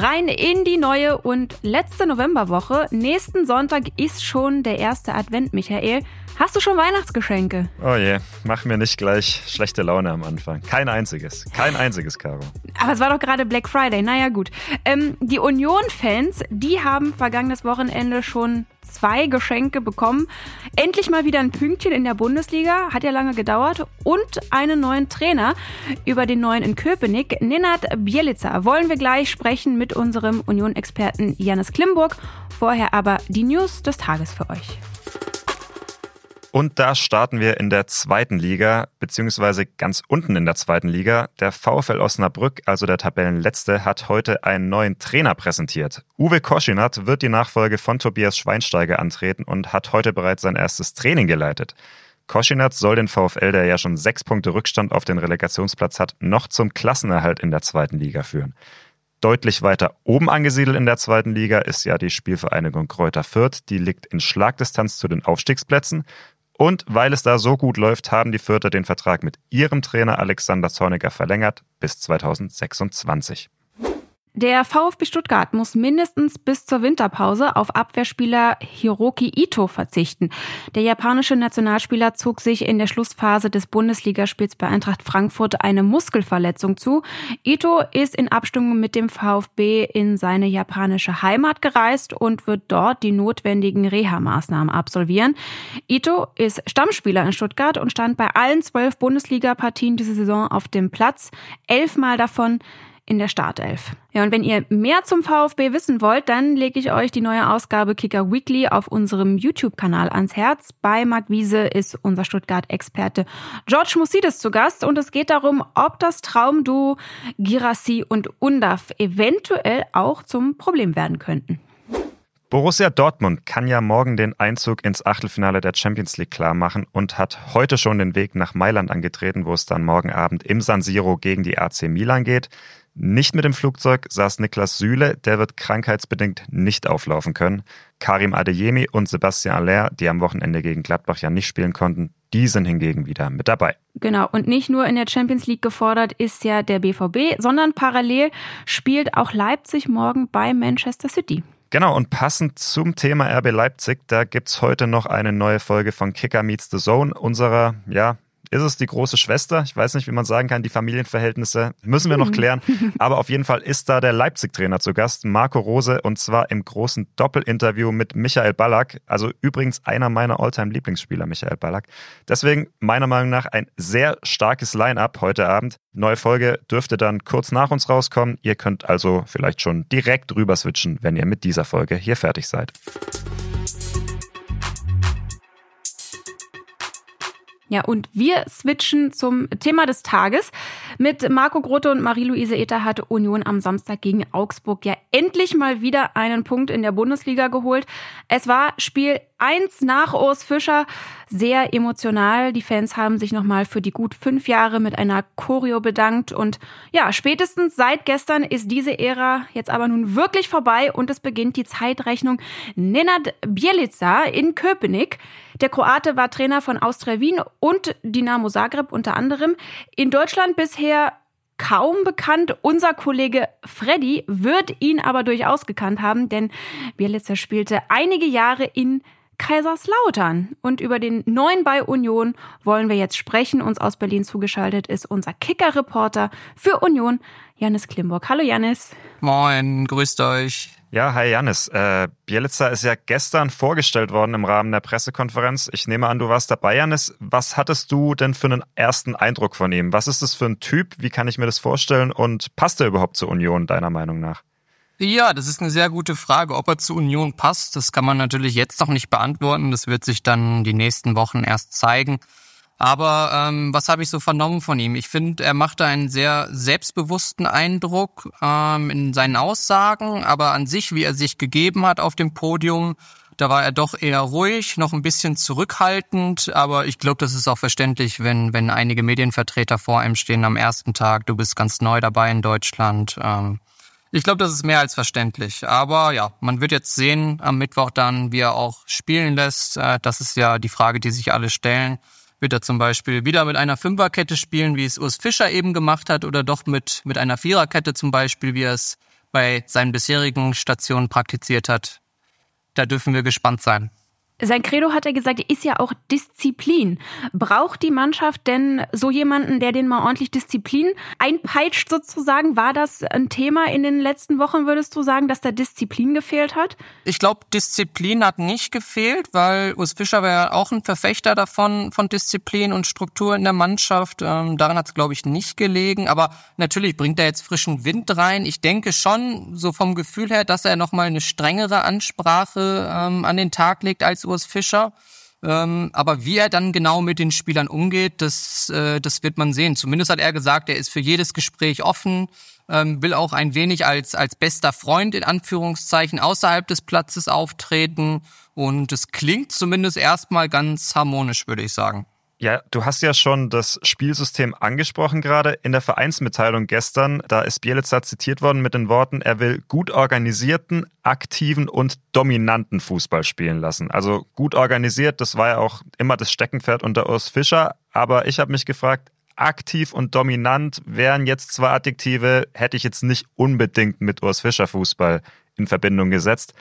rein in die neue und letzte Novemberwoche. Nächsten Sonntag ist schon der erste Advent, Michael. Hast du schon Weihnachtsgeschenke? Oh je, mach mir nicht gleich schlechte Laune am Anfang. Kein einziges. Kein einziges, Caro. Aber es war doch gerade Black Friday. Naja, gut. Ähm, die Union-Fans, die haben vergangenes Wochenende schon zwei Geschenke bekommen. Endlich mal wieder ein Pünktchen in der Bundesliga, hat ja lange gedauert. Und einen neuen Trainer. Über den neuen in Köpenick, Nenad Bielica, wollen wir gleich sprechen mit unserem Union-Experten Janis Klimburg. Vorher aber die News des Tages für euch. Und da starten wir in der zweiten Liga, beziehungsweise ganz unten in der zweiten Liga. Der VfL Osnabrück, also der Tabellenletzte, hat heute einen neuen Trainer präsentiert. Uwe Koschinat wird die Nachfolge von Tobias Schweinsteiger antreten und hat heute bereits sein erstes Training geleitet. Koschinat soll den VfL, der ja schon sechs Punkte Rückstand auf den Relegationsplatz hat, noch zum Klassenerhalt in der zweiten Liga führen. Deutlich weiter oben angesiedelt in der zweiten Liga ist ja die Spielvereinigung Kräuter Fürth. Die liegt in Schlagdistanz zu den Aufstiegsplätzen. Und weil es da so gut läuft, haben die Fürther den Vertrag mit ihrem Trainer Alexander Zorniger verlängert bis 2026. Der VfB Stuttgart muss mindestens bis zur Winterpause auf Abwehrspieler Hiroki Ito verzichten. Der japanische Nationalspieler zog sich in der Schlussphase des Bundesligaspiels bei Eintracht Frankfurt eine Muskelverletzung zu. Ito ist in Abstimmung mit dem VfB in seine japanische Heimat gereist und wird dort die notwendigen Reha-Maßnahmen absolvieren. Ito ist Stammspieler in Stuttgart und stand bei allen zwölf Bundesliga-Partien diese Saison auf dem Platz, elfmal davon in der Startelf. Ja, und wenn ihr mehr zum VfB wissen wollt, dann lege ich euch die neue Ausgabe Kicker Weekly auf unserem YouTube-Kanal ans Herz. Bei Marc Wiese ist unser Stuttgart-Experte George Musides zu Gast und es geht darum, ob das Traumduo Girassi und Undaf eventuell auch zum Problem werden könnten. Borussia Dortmund kann ja morgen den Einzug ins Achtelfinale der Champions League klar machen und hat heute schon den Weg nach Mailand angetreten, wo es dann morgen Abend im San Siro gegen die AC Milan geht. Nicht mit dem Flugzeug saß Niklas Süle, der wird krankheitsbedingt nicht auflaufen können. Karim Adeyemi und Sebastian Aller, die am Wochenende gegen Gladbach ja nicht spielen konnten, die sind hingegen wieder mit dabei. Genau, und nicht nur in der Champions League gefordert ist ja der BVB, sondern parallel spielt auch Leipzig morgen bei Manchester City. Genau, und passend zum Thema RB Leipzig, da gibt's heute noch eine neue Folge von Kicker Meets the Zone, unserer, ja, ist es die große Schwester? Ich weiß nicht, wie man sagen kann, die Familienverhältnisse müssen wir noch klären. Aber auf jeden Fall ist da der Leipzig-Trainer zu Gast, Marco Rose, und zwar im großen Doppelinterview mit Michael Ballack. Also übrigens einer meiner Alltime-Lieblingsspieler, Michael Ballack. Deswegen meiner Meinung nach ein sehr starkes Line-up heute Abend. Neue Folge dürfte dann kurz nach uns rauskommen. Ihr könnt also vielleicht schon direkt rüber switchen, wenn ihr mit dieser Folge hier fertig seid. Ja, und wir switchen zum Thema des Tages. Mit Marco Grote und Marie-Louise Ether hatte Union am Samstag gegen Augsburg ja endlich mal wieder einen Punkt in der Bundesliga geholt. Es war Spiel eins nach Urs Fischer. Sehr emotional. Die Fans haben sich nochmal für die gut fünf Jahre mit einer Choreo bedankt. Und ja, spätestens seit gestern ist diese Ära jetzt aber nun wirklich vorbei und es beginnt die Zeitrechnung Nenad Bielica in Köpenick. Der Kroate war Trainer von Austria Wien und Dinamo Zagreb unter anderem. In Deutschland bisher kaum bekannt. Unser Kollege Freddy wird ihn aber durchaus gekannt haben, denn Bielica spielte einige Jahre in Kaiserslautern. Und über den neuen bei Union wollen wir jetzt sprechen. Uns aus Berlin zugeschaltet ist unser Kicker-Reporter für Union, Janis Klimburg. Hallo Janis. Moin, grüßt euch. Ja, hi Janis. Äh, Bielica ist ja gestern vorgestellt worden im Rahmen der Pressekonferenz. Ich nehme an, du warst dabei, Janis. Was hattest du denn für einen ersten Eindruck von ihm? Was ist das für ein Typ? Wie kann ich mir das vorstellen? Und passt er überhaupt zur Union, deiner Meinung nach? Ja, das ist eine sehr gute Frage. Ob er zur Union passt, das kann man natürlich jetzt noch nicht beantworten. Das wird sich dann die nächsten Wochen erst zeigen. Aber ähm, was habe ich so vernommen von ihm? Ich finde, er machte einen sehr selbstbewussten Eindruck ähm, in seinen Aussagen, aber an sich, wie er sich gegeben hat auf dem Podium, da war er doch eher ruhig, noch ein bisschen zurückhaltend, aber ich glaube, das ist auch verständlich, wenn, wenn einige Medienvertreter vor ihm stehen am ersten Tag. Du bist ganz neu dabei in Deutschland. Ähm, ich glaube, das ist mehr als verständlich. Aber ja, man wird jetzt sehen am Mittwoch dann, wie er auch spielen lässt. Äh, das ist ja die Frage, die sich alle stellen. Wird er zum Beispiel wieder mit einer Fünferkette spielen, wie es Urs Fischer eben gemacht hat, oder doch mit, mit einer Viererkette zum Beispiel, wie er es bei seinen bisherigen Stationen praktiziert hat. Da dürfen wir gespannt sein. Sein Credo hat er gesagt, ist ja auch Disziplin. Braucht die Mannschaft denn so jemanden, der den mal ordentlich Disziplin einpeitscht sozusagen? War das ein Thema in den letzten Wochen, würdest du sagen, dass da Disziplin gefehlt hat? Ich glaube, Disziplin hat nicht gefehlt, weil Urs Fischer war ja auch ein Verfechter davon, von Disziplin und Struktur in der Mannschaft. Ähm, daran hat es, glaube ich, nicht gelegen. Aber natürlich bringt er jetzt frischen Wind rein. Ich denke schon, so vom Gefühl her, dass er nochmal eine strengere Ansprache ähm, an den Tag legt als Urs Fischer. Ähm, aber wie er dann genau mit den Spielern umgeht, das, äh, das wird man sehen. Zumindest hat er gesagt, er ist für jedes Gespräch offen, ähm, will auch ein wenig als, als bester Freund in Anführungszeichen außerhalb des Platzes auftreten. Und es klingt zumindest erstmal ganz harmonisch, würde ich sagen. Ja, du hast ja schon das Spielsystem angesprochen gerade. In der Vereinsmitteilung gestern, da ist Bielitzer zitiert worden mit den Worten, er will gut organisierten, aktiven und dominanten Fußball spielen lassen. Also gut organisiert, das war ja auch immer das Steckenpferd unter Urs Fischer. Aber ich habe mich gefragt, aktiv und dominant wären jetzt zwei Adjektive, hätte ich jetzt nicht unbedingt mit Urs Fischer Fußball in Verbindung gesetzt.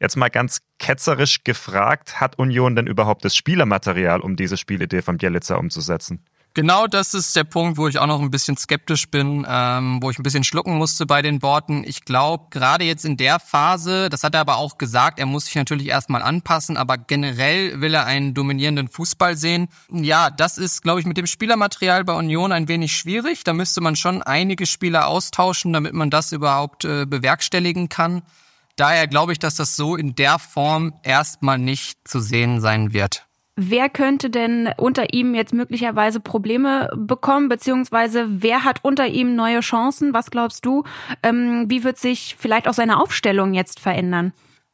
Jetzt mal ganz ketzerisch gefragt, hat Union denn überhaupt das Spielermaterial, um diese Spielidee von Bielitzer umzusetzen? Genau das ist der Punkt, wo ich auch noch ein bisschen skeptisch bin, ähm, wo ich ein bisschen schlucken musste bei den Worten. Ich glaube, gerade jetzt in der Phase, das hat er aber auch gesagt, er muss sich natürlich erstmal anpassen, aber generell will er einen dominierenden Fußball sehen. Ja, das ist, glaube ich, mit dem Spielermaterial bei Union ein wenig schwierig. Da müsste man schon einige Spieler austauschen, damit man das überhaupt äh, bewerkstelligen kann. Daher glaube ich, dass das so in der Form erstmal nicht zu sehen sein wird. Wer könnte denn unter ihm jetzt möglicherweise Probleme bekommen, beziehungsweise wer hat unter ihm neue Chancen? Was glaubst du? Ähm, wie wird sich vielleicht auch seine Aufstellung jetzt verändern?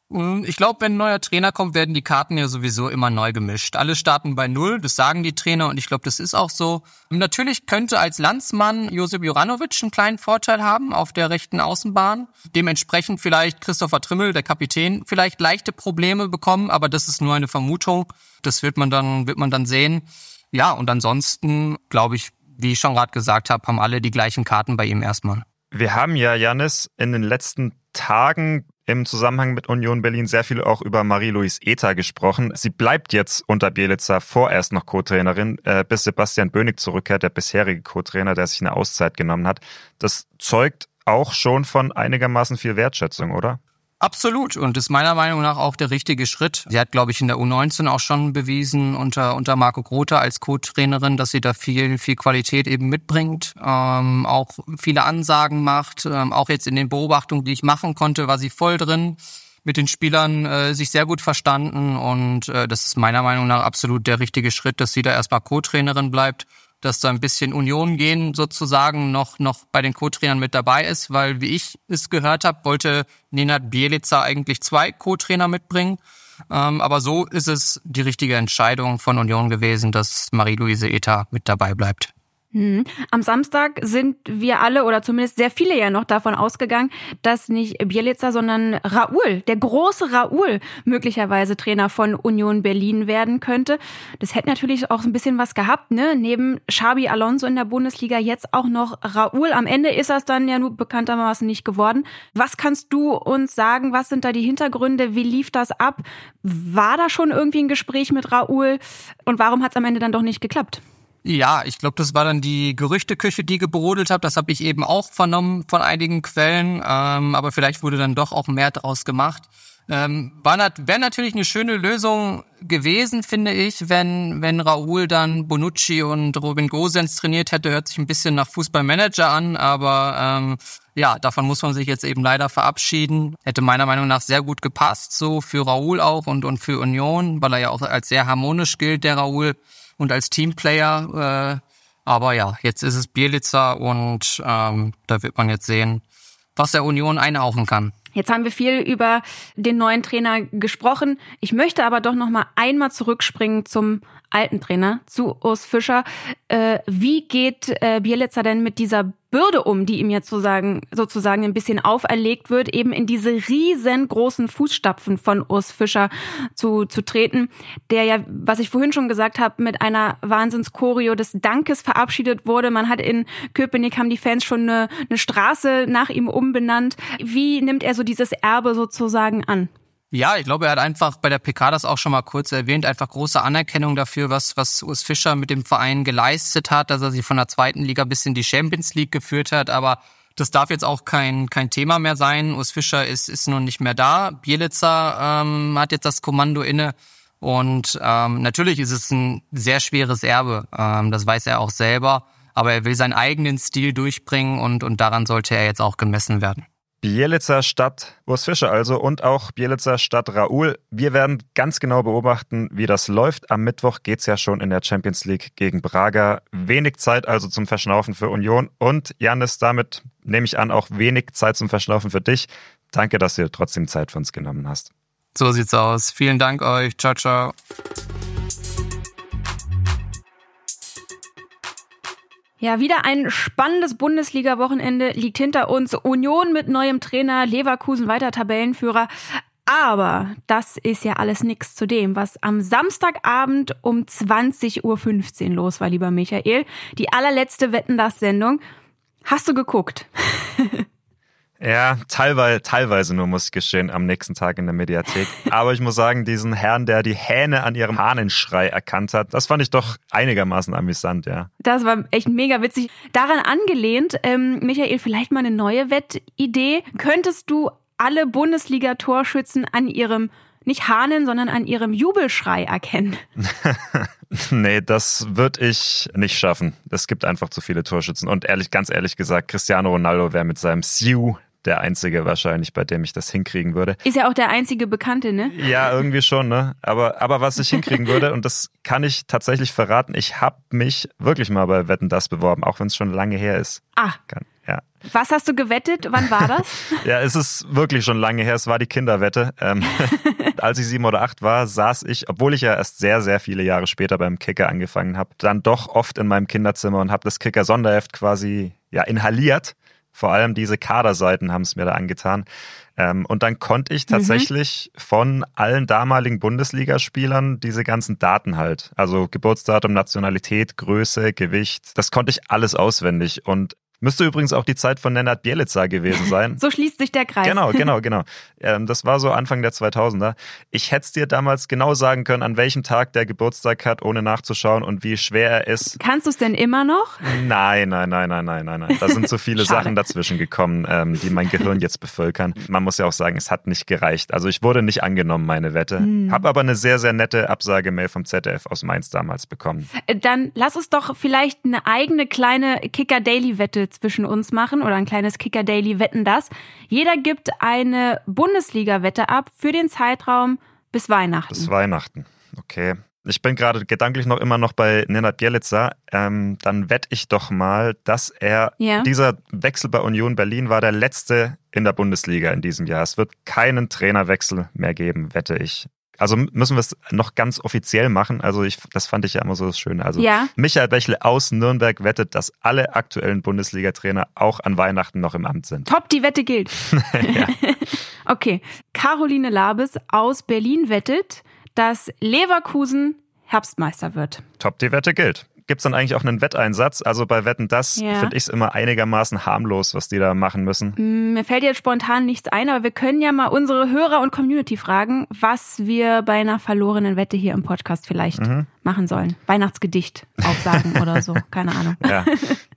Hm, ich glaube, wenn ein neuer Trainer kommt, werden die Karten ja sowieso immer neu gemischt. Alle starten bei Null, das sagen die Trainer und ich glaube, das ist auch so. Natürlich könnte als Landsmann Josip Juranovic einen kleinen Vorteil haben auf der rechten Außenbahn. Dementsprechend vielleicht Christopher Trimmel, der Kapitän, vielleicht leichte Probleme bekommen, aber das ist nur eine Vermutung. Das wird man dann, wird man dann sehen. Ja, und ansonsten, glaube ich, wie ich schon gerade gesagt habe, haben alle die gleichen Karten bei ihm erstmal. Wir haben ja, Janis, in den letzten Tagen im Zusammenhang mit Union Berlin sehr viel auch über Marie-Louise Ether gesprochen. Sie bleibt jetzt unter Bielitzer vorerst noch Co-Trainerin, äh, bis Sebastian Bönig zurückkehrt, der bisherige Co-Trainer, der sich eine Auszeit genommen hat. Das zeugt auch schon von einigermaßen viel Wertschätzung, oder? Absolut und ist meiner Meinung nach auch der richtige Schritt. Sie hat, glaube ich, in der U19 auch schon bewiesen unter, unter Marco Grote als Co-Trainerin, dass sie da viel, viel Qualität eben mitbringt, ähm, auch viele Ansagen macht. Ähm, auch jetzt in den Beobachtungen, die ich machen konnte, war sie voll drin mit den Spielern äh, sich sehr gut verstanden und äh, das ist meiner Meinung nach absolut der richtige Schritt, dass sie da erstmal Co-Trainerin bleibt dass da ein bisschen Union gehen sozusagen noch, noch bei den Co-Trainern mit dabei ist, weil wie ich es gehört habe, wollte Nenad Bielica eigentlich zwei Co-Trainer mitbringen. Ähm, aber so ist es die richtige Entscheidung von Union gewesen, dass Marie-Louise Eta mit dabei bleibt. Hm. Am Samstag sind wir alle oder zumindest sehr viele ja noch davon ausgegangen, dass nicht Bielica, sondern Raoul, der große Raoul, möglicherweise Trainer von Union Berlin werden könnte. Das hätte natürlich auch ein bisschen was gehabt, ne? Neben Xabi Alonso in der Bundesliga jetzt auch noch Raoul. Am Ende ist das dann ja nur bekanntermaßen nicht geworden. Was kannst du uns sagen? Was sind da die Hintergründe? Wie lief das ab? War da schon irgendwie ein Gespräch mit Raoul? Und warum hat es am Ende dann doch nicht geklappt? Ja, ich glaube, das war dann die Gerüchteküche, die gebrodelt hat. Das habe ich eben auch vernommen von einigen Quellen, ähm, aber vielleicht wurde dann doch auch mehr draus gemacht. Ähm, Wäre natürlich eine schöne Lösung gewesen, finde ich, wenn, wenn Raoul dann Bonucci und Robin Gosens trainiert hätte. Hört sich ein bisschen nach Fußballmanager an, aber ähm, ja, davon muss man sich jetzt eben leider verabschieden. Hätte meiner Meinung nach sehr gut gepasst, so für Raoul auch und, und für Union, weil er ja auch als sehr harmonisch gilt, der Raoul und als Teamplayer. Äh, aber ja, jetzt ist es Bielitzer und ähm, da wird man jetzt sehen, was der Union einhauchen kann. Jetzt haben wir viel über den neuen Trainer gesprochen. Ich möchte aber doch noch mal einmal zurückspringen zum alten Trainer, zu Urs Fischer. Äh, wie geht äh, Bielitzer denn mit dieser Bürde um, die ihm jetzt sozusagen, sozusagen ein bisschen auferlegt wird, eben in diese riesengroßen Fußstapfen von Urs Fischer zu, zu treten, der ja, was ich vorhin schon gesagt habe, mit einer Wahnsinns-Choreo des Dankes verabschiedet wurde. Man hat in Köpenick haben die Fans schon eine, eine Straße nach ihm umbenannt. Wie nimmt er so dieses Erbe sozusagen an? Ja, ich glaube, er hat einfach bei der PK das auch schon mal kurz erwähnt, einfach große Anerkennung dafür, was, was Urs Fischer mit dem Verein geleistet hat, dass er sie von der zweiten Liga bis in die Champions League geführt hat, aber das darf jetzt auch kein, kein Thema mehr sein. Urs Fischer ist, ist nun nicht mehr da. Bielitzer ähm, hat jetzt das Kommando inne. Und ähm, natürlich ist es ein sehr schweres Erbe. Ähm, das weiß er auch selber. Aber er will seinen eigenen Stil durchbringen und, und daran sollte er jetzt auch gemessen werden. Bielitzer Stadt Urs Fischer also und auch Bielitzer Stadt Raoul. Wir werden ganz genau beobachten, wie das läuft. Am Mittwoch geht's ja schon in der Champions League gegen Braga. Wenig Zeit also zum Verschnaufen für Union und Janis, damit nehme ich an, auch wenig Zeit zum Verschnaufen für dich. Danke, dass du trotzdem Zeit für uns genommen hast. So sieht's aus. Vielen Dank euch. Ciao, ciao. Ja, wieder ein spannendes Bundesliga-Wochenende liegt hinter uns. Union mit neuem Trainer, Leverkusen weiter Tabellenführer. Aber das ist ja alles nichts zu dem, was am Samstagabend um 20.15 Uhr los war, lieber Michael. Die allerletzte Wetten das Sendung. Hast du geguckt? Ja, teilweise, teilweise nur, muss ich gestehen, am nächsten Tag in der Mediathek. Aber ich muss sagen, diesen Herrn, der die Hähne an ihrem Hahnenschrei erkannt hat, das fand ich doch einigermaßen amüsant, ja. Das war echt mega witzig. Daran angelehnt, ähm, Michael, vielleicht mal eine neue Wettidee. Könntest du alle Bundesliga-Torschützen an ihrem nicht Hahnen, sondern an ihrem Jubelschrei erkennen. nee, das würde ich nicht schaffen. Es gibt einfach zu viele Torschützen. Und ehrlich, ganz ehrlich gesagt, Cristiano Ronaldo wäre mit seinem Siu der einzige wahrscheinlich, bei dem ich das hinkriegen würde. Ist ja auch der einzige Bekannte, ne? Ja, irgendwie schon, ne? Aber, aber was ich hinkriegen würde, und das kann ich tatsächlich verraten, ich habe mich wirklich mal bei Wetten das beworben, auch wenn es schon lange her ist. Ah. Kann, ja. Was hast du gewettet? Wann war das? ja, es ist wirklich schon lange her. Es war die Kinderwette. Ähm, als ich sieben oder acht war, saß ich, obwohl ich ja erst sehr, sehr viele Jahre später beim Kicker angefangen habe, dann doch oft in meinem Kinderzimmer und habe das Kicker-Sonderheft quasi ja inhaliert vor allem diese Kaderseiten haben es mir da angetan. Ähm, und dann konnte ich mhm. tatsächlich mhm. von allen damaligen Bundesligaspielern diese ganzen Daten halt, also Geburtsdatum, Nationalität, Größe, Gewicht, das konnte ich alles auswendig. Und Müsste übrigens auch die Zeit von Nenad Bielica gewesen sein. so schließt sich der Kreis. Genau, genau, genau. Ähm, das war so Anfang der 2000er. Ich hätte es dir damals genau sagen können, an welchem Tag der Geburtstag hat, ohne nachzuschauen und wie schwer er ist. Kannst du es denn immer noch? Nein, nein, nein, nein, nein, nein, nein. Da sind so viele Sachen dazwischen gekommen, ähm, die mein Gehirn jetzt bevölkern. Man muss ja auch sagen, es hat nicht gereicht. Also ich wurde nicht angenommen, meine Wette. Hm. Habe aber eine sehr, sehr nette Absagemail vom ZDF aus Mainz damals bekommen. Äh, dann lass uns doch vielleicht eine eigene kleine Zwischen uns machen oder ein kleines Kicker Daily Wetten das. Jeder gibt eine Bundesliga-Wette ab für den Zeitraum bis Weihnachten. Bis Weihnachten, okay. Ich bin gerade gedanklich noch immer noch bei Nenad Bielica. Ähm, dann wette ich doch mal, dass er, ja. dieser Wechsel bei Union Berlin war der letzte in der Bundesliga in diesem Jahr. Es wird keinen Trainerwechsel mehr geben, wette ich. Also müssen wir es noch ganz offiziell machen. Also ich, das fand ich ja immer so das Schöne. Also ja. Michael Bächle aus Nürnberg wettet, dass alle aktuellen Bundesliga-Trainer auch an Weihnachten noch im Amt sind. Top, die Wette gilt. okay. Caroline Labes aus Berlin wettet, dass Leverkusen Herbstmeister wird. Top, die Wette gilt gibt es dann eigentlich auch einen Wetteinsatz? Also bei Wetten, das ja. finde ich es immer einigermaßen harmlos, was die da machen müssen. Mm, mir fällt jetzt spontan nichts ein, aber wir können ja mal unsere Hörer und Community fragen, was wir bei einer verlorenen Wette hier im Podcast vielleicht mhm. machen sollen. Weihnachtsgedicht aufsagen oder so, keine Ahnung. Ja.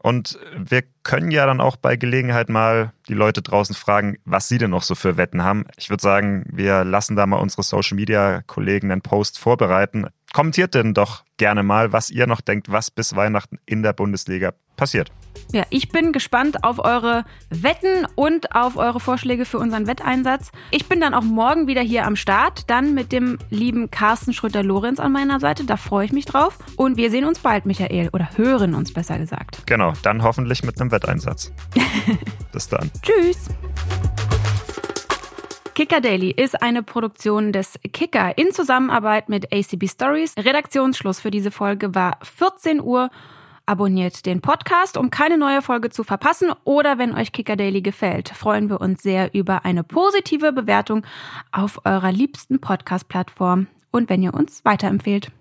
Und wir können ja dann auch bei Gelegenheit mal die Leute draußen fragen, was sie denn noch so für Wetten haben. Ich würde sagen, wir lassen da mal unsere Social Media Kollegen einen Post vorbereiten. Kommentiert denn doch gerne mal, was ihr noch denkt, was bis Weihnachten in der Bundesliga passiert. Ja, ich bin gespannt auf eure Wetten und auf eure Vorschläge für unseren Wetteinsatz. Ich bin dann auch morgen wieder hier am Start, dann mit dem lieben Carsten Schröter-Lorenz an meiner Seite. Da freue ich mich drauf. Und wir sehen uns bald, Michael, oder hören uns besser gesagt. Genau, dann hoffentlich mit einem Wetteinsatz. Bis dann. Tschüss. Kicker Daily ist eine Produktion des Kicker in Zusammenarbeit mit ACB Stories. Redaktionsschluss für diese Folge war 14 Uhr. Abonniert den Podcast, um keine neue Folge zu verpassen. Oder wenn euch Kicker Daily gefällt, freuen wir uns sehr über eine positive Bewertung auf eurer liebsten Podcast-Plattform und wenn ihr uns weiterempfehlt.